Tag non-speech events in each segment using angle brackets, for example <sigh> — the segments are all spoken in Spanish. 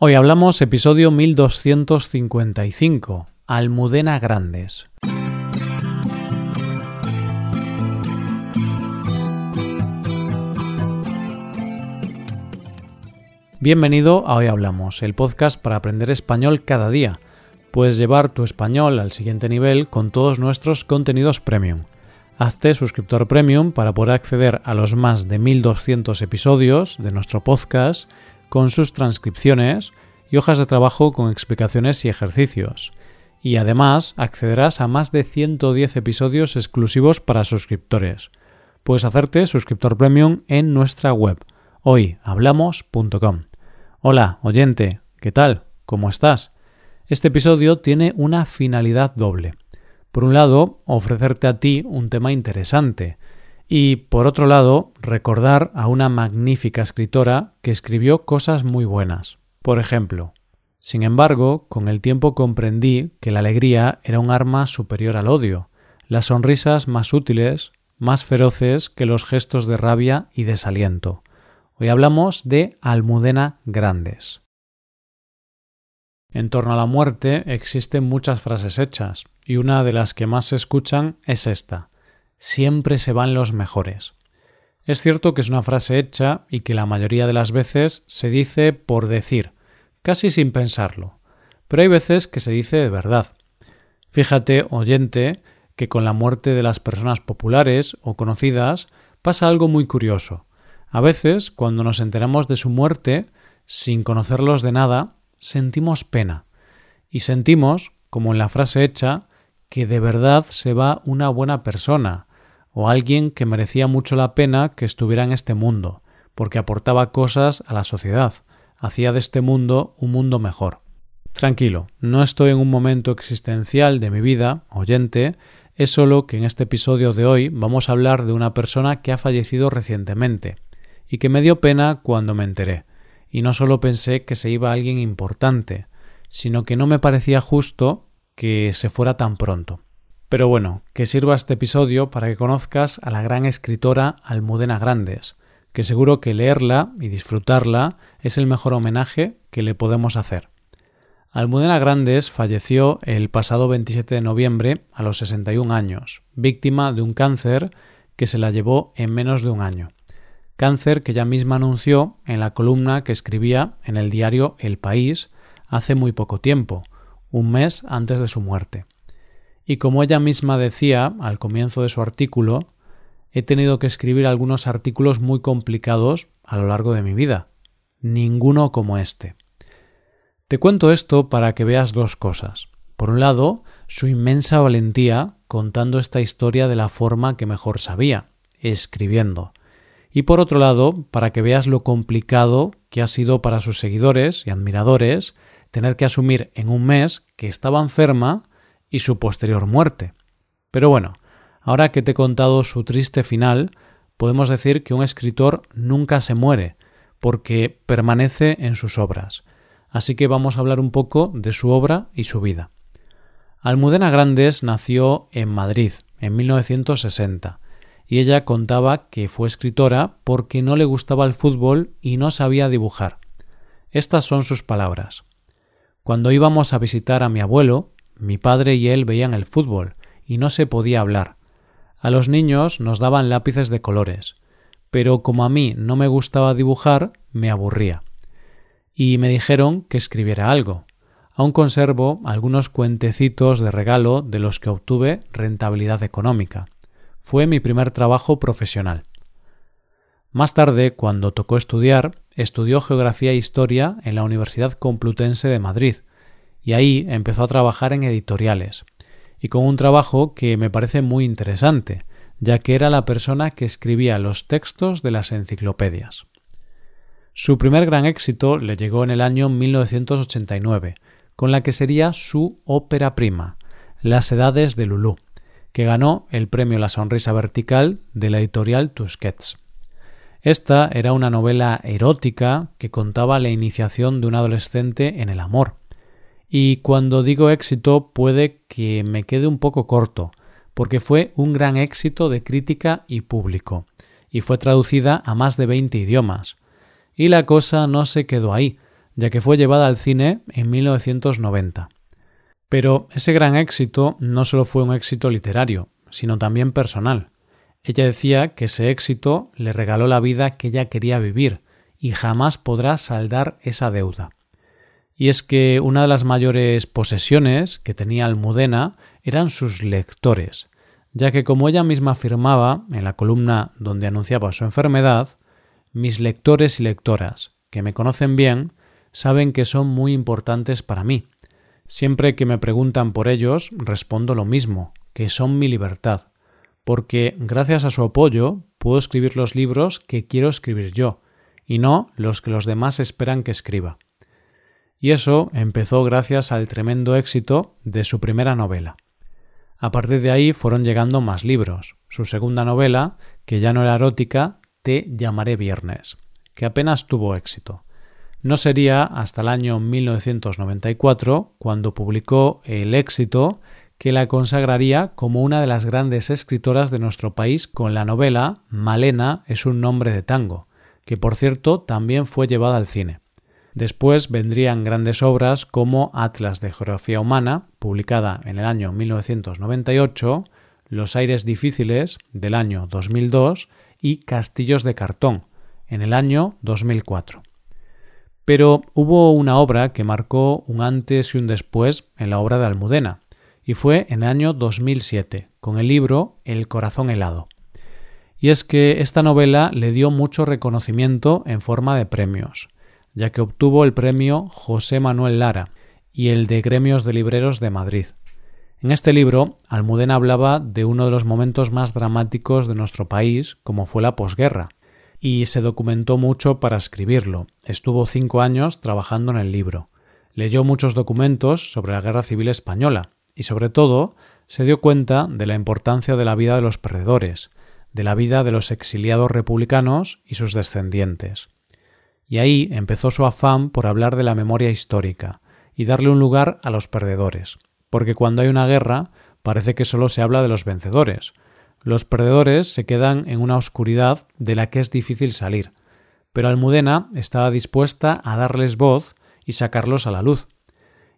Hoy hablamos episodio 1255, Almudena Grandes. Bienvenido a Hoy Hablamos, el podcast para aprender español cada día. Puedes llevar tu español al siguiente nivel con todos nuestros contenidos premium. Hazte suscriptor premium para poder acceder a los más de 1200 episodios de nuestro podcast con sus transcripciones y hojas de trabajo con explicaciones y ejercicios. Y además accederás a más de 110 episodios exclusivos para suscriptores. Puedes hacerte suscriptor premium en nuestra web hoyhablamos.com. Hola, oyente, ¿qué tal? ¿Cómo estás? Este episodio tiene una finalidad doble. Por un lado, ofrecerte a ti un tema interesante, y por otro lado, recordar a una magnífica escritora que escribió cosas muy buenas. Por ejemplo, sin embargo, con el tiempo comprendí que la alegría era un arma superior al odio, las sonrisas más útiles, más feroces que los gestos de rabia y desaliento. Hoy hablamos de Almudena Grandes. En torno a la muerte existen muchas frases hechas, y una de las que más se escuchan es esta siempre se van los mejores. Es cierto que es una frase hecha y que la mayoría de las veces se dice por decir, casi sin pensarlo, pero hay veces que se dice de verdad. Fíjate, oyente, que con la muerte de las personas populares o conocidas pasa algo muy curioso. A veces, cuando nos enteramos de su muerte, sin conocerlos de nada, sentimos pena. Y sentimos, como en la frase hecha, que de verdad se va una buena persona, o alguien que merecía mucho la pena que estuviera en este mundo, porque aportaba cosas a la sociedad, hacía de este mundo un mundo mejor. Tranquilo, no estoy en un momento existencial de mi vida, oyente, es solo que en este episodio de hoy vamos a hablar de una persona que ha fallecido recientemente, y que me dio pena cuando me enteré, y no solo pensé que se iba alguien importante, sino que no me parecía justo que se fuera tan pronto. Pero bueno, que sirva este episodio para que conozcas a la gran escritora Almudena Grandes, que seguro que leerla y disfrutarla es el mejor homenaje que le podemos hacer. Almudena Grandes falleció el pasado 27 de noviembre a los 61 años, víctima de un cáncer que se la llevó en menos de un año. Cáncer que ella misma anunció en la columna que escribía en el diario El País hace muy poco tiempo, un mes antes de su muerte. Y como ella misma decía al comienzo de su artículo, he tenido que escribir algunos artículos muy complicados a lo largo de mi vida, ninguno como este. Te cuento esto para que veas dos cosas. Por un lado, su inmensa valentía contando esta historia de la forma que mejor sabía, escribiendo. Y por otro lado, para que veas lo complicado que ha sido para sus seguidores y admiradores tener que asumir en un mes que estaba enferma y su posterior muerte. Pero bueno, ahora que te he contado su triste final, podemos decir que un escritor nunca se muere, porque permanece en sus obras. Así que vamos a hablar un poco de su obra y su vida. Almudena Grandes nació en Madrid en 1960 y ella contaba que fue escritora porque no le gustaba el fútbol y no sabía dibujar. Estas son sus palabras. Cuando íbamos a visitar a mi abuelo, mi padre y él veían el fútbol y no se podía hablar. A los niños nos daban lápices de colores, pero como a mí no me gustaba dibujar, me aburría. Y me dijeron que escribiera algo. Aún conservo algunos cuentecitos de regalo de los que obtuve rentabilidad económica. Fue mi primer trabajo profesional. Más tarde, cuando tocó estudiar, estudió Geografía e Historia en la Universidad Complutense de Madrid, y ahí empezó a trabajar en editoriales, y con un trabajo que me parece muy interesante, ya que era la persona que escribía los textos de las enciclopedias. Su primer gran éxito le llegó en el año 1989, con la que sería su ópera prima, Las Edades de Lulú, que ganó el premio La Sonrisa Vertical de la editorial Tusquets. Esta era una novela erótica que contaba la iniciación de un adolescente en el amor, y cuando digo éxito puede que me quede un poco corto, porque fue un gran éxito de crítica y público, y fue traducida a más de 20 idiomas. Y la cosa no se quedó ahí, ya que fue llevada al cine en 1990. Pero ese gran éxito no solo fue un éxito literario, sino también personal. Ella decía que ese éxito le regaló la vida que ella quería vivir y jamás podrá saldar esa deuda. Y es que una de las mayores posesiones que tenía Almudena eran sus lectores, ya que como ella misma afirmaba en la columna donde anunciaba su enfermedad, mis lectores y lectoras, que me conocen bien, saben que son muy importantes para mí. Siempre que me preguntan por ellos, respondo lo mismo, que son mi libertad, porque gracias a su apoyo puedo escribir los libros que quiero escribir yo, y no los que los demás esperan que escriba. Y eso empezó gracias al tremendo éxito de su primera novela. A partir de ahí fueron llegando más libros. Su segunda novela, que ya no era erótica, Te llamaré viernes, que apenas tuvo éxito. No sería hasta el año 1994 cuando publicó El éxito que la consagraría como una de las grandes escritoras de nuestro país con la novela Malena es un nombre de tango, que por cierto también fue llevada al cine. Después vendrían grandes obras como Atlas de Geografía Humana, publicada en el año 1998, Los aires difíciles, del año 2002, y Castillos de cartón, en el año 2004. Pero hubo una obra que marcó un antes y un después en la obra de Almudena, y fue en el año 2007, con el libro El corazón helado. Y es que esta novela le dio mucho reconocimiento en forma de premios, ya que obtuvo el premio José Manuel Lara y el de Gremios de Libreros de Madrid. En este libro, Almudena hablaba de uno de los momentos más dramáticos de nuestro país, como fue la posguerra, y se documentó mucho para escribirlo. Estuvo cinco años trabajando en el libro. Leyó muchos documentos sobre la Guerra Civil Española, y sobre todo se dio cuenta de la importancia de la vida de los perdedores, de la vida de los exiliados republicanos y sus descendientes. Y ahí empezó su afán por hablar de la memoria histórica y darle un lugar a los perdedores, porque cuando hay una guerra parece que solo se habla de los vencedores. Los perdedores se quedan en una oscuridad de la que es difícil salir, pero Almudena estaba dispuesta a darles voz y sacarlos a la luz,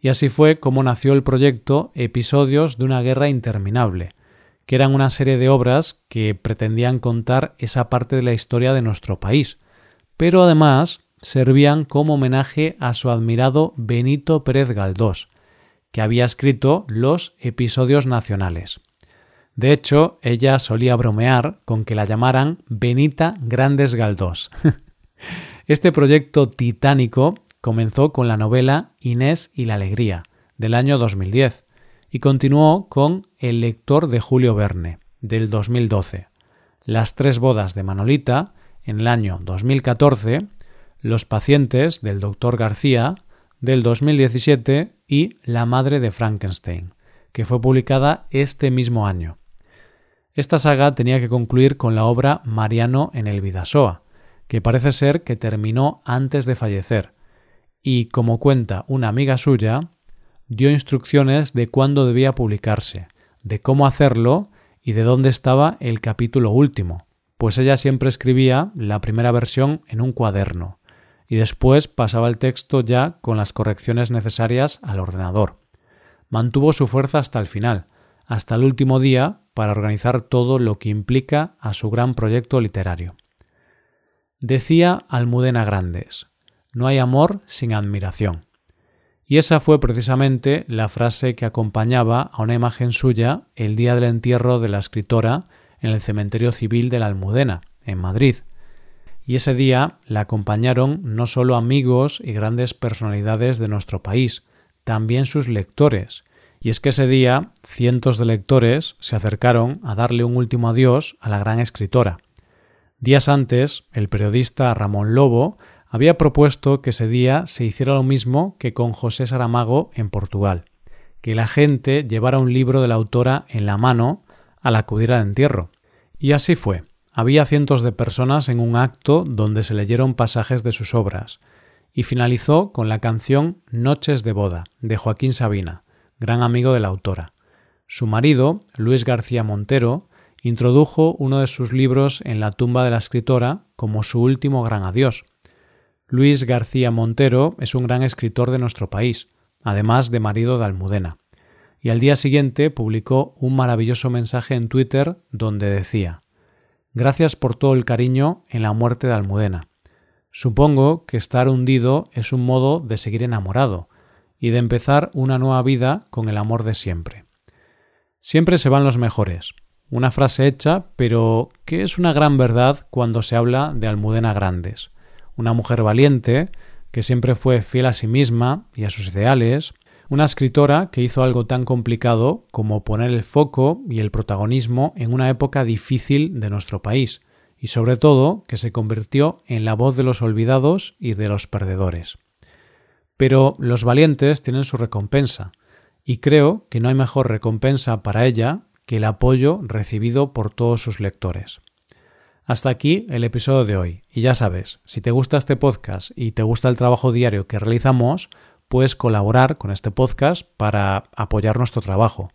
y así fue como nació el proyecto Episodios de una guerra interminable, que eran una serie de obras que pretendían contar esa parte de la historia de nuestro país, pero además servían como homenaje a su admirado Benito Pérez Galdós, que había escrito los episodios nacionales. De hecho, ella solía bromear con que la llamaran Benita Grandes Galdós. <laughs> este proyecto titánico comenzó con la novela Inés y la Alegría, del año 2010, y continuó con El lector de Julio Verne, del 2012, Las tres bodas de Manolita, en el año 2014, Los pacientes, del doctor García, del 2017, y La madre de Frankenstein, que fue publicada este mismo año. Esta saga tenía que concluir con la obra Mariano en el Vidasoa, que parece ser que terminó antes de fallecer, y, como cuenta una amiga suya, dio instrucciones de cuándo debía publicarse, de cómo hacerlo y de dónde estaba el capítulo último, pues ella siempre escribía la primera versión en un cuaderno y después pasaba el texto ya con las correcciones necesarias al ordenador. Mantuvo su fuerza hasta el final, hasta el último día, para organizar todo lo que implica a su gran proyecto literario. Decía Almudena Grandes, no hay amor sin admiración. Y esa fue precisamente la frase que acompañaba a una imagen suya el día del entierro de la escritora en el cementerio civil de la Almudena, en Madrid. Y ese día la acompañaron no solo amigos y grandes personalidades de nuestro país, también sus lectores. Y es que ese día cientos de lectores se acercaron a darle un último adiós a la gran escritora. Días antes, el periodista Ramón Lobo había propuesto que ese día se hiciera lo mismo que con José Saramago en Portugal, que la gente llevara un libro de la autora en la mano al acudir al entierro. Y así fue. Había cientos de personas en un acto donde se leyeron pasajes de sus obras, y finalizó con la canción Noches de boda, de Joaquín Sabina, gran amigo de la autora. Su marido, Luis García Montero, introdujo uno de sus libros en la tumba de la escritora como su último gran adiós, Luis García Montero es un gran escritor de nuestro país, además de marido de Almudena. Y al día siguiente publicó un maravilloso mensaje en Twitter donde decía Gracias por todo el cariño en la muerte de Almudena. Supongo que estar hundido es un modo de seguir enamorado y de empezar una nueva vida con el amor de siempre. Siempre se van los mejores. Una frase hecha, pero que es una gran verdad cuando se habla de Almudena Grandes. Una mujer valiente, que siempre fue fiel a sí misma y a sus ideales, una escritora que hizo algo tan complicado como poner el foco y el protagonismo en una época difícil de nuestro país, y sobre todo que se convirtió en la voz de los olvidados y de los perdedores. Pero los valientes tienen su recompensa, y creo que no hay mejor recompensa para ella que el apoyo recibido por todos sus lectores. Hasta aquí el episodio de hoy, y ya sabes, si te gusta este podcast y te gusta el trabajo diario que realizamos, puedes colaborar con este podcast para apoyar nuestro trabajo.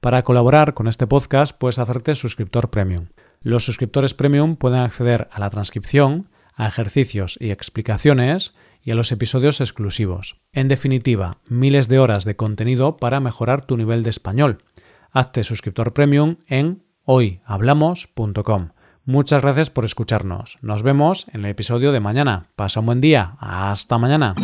Para colaborar con este podcast puedes hacerte suscriptor premium. Los suscriptores premium pueden acceder a la transcripción, a ejercicios y explicaciones y a los episodios exclusivos. En definitiva, miles de horas de contenido para mejorar tu nivel de español. Hazte suscriptor premium en hoyhablamos.com. Muchas gracias por escucharnos. Nos vemos en el episodio de mañana. Pasa un buen día. Hasta mañana.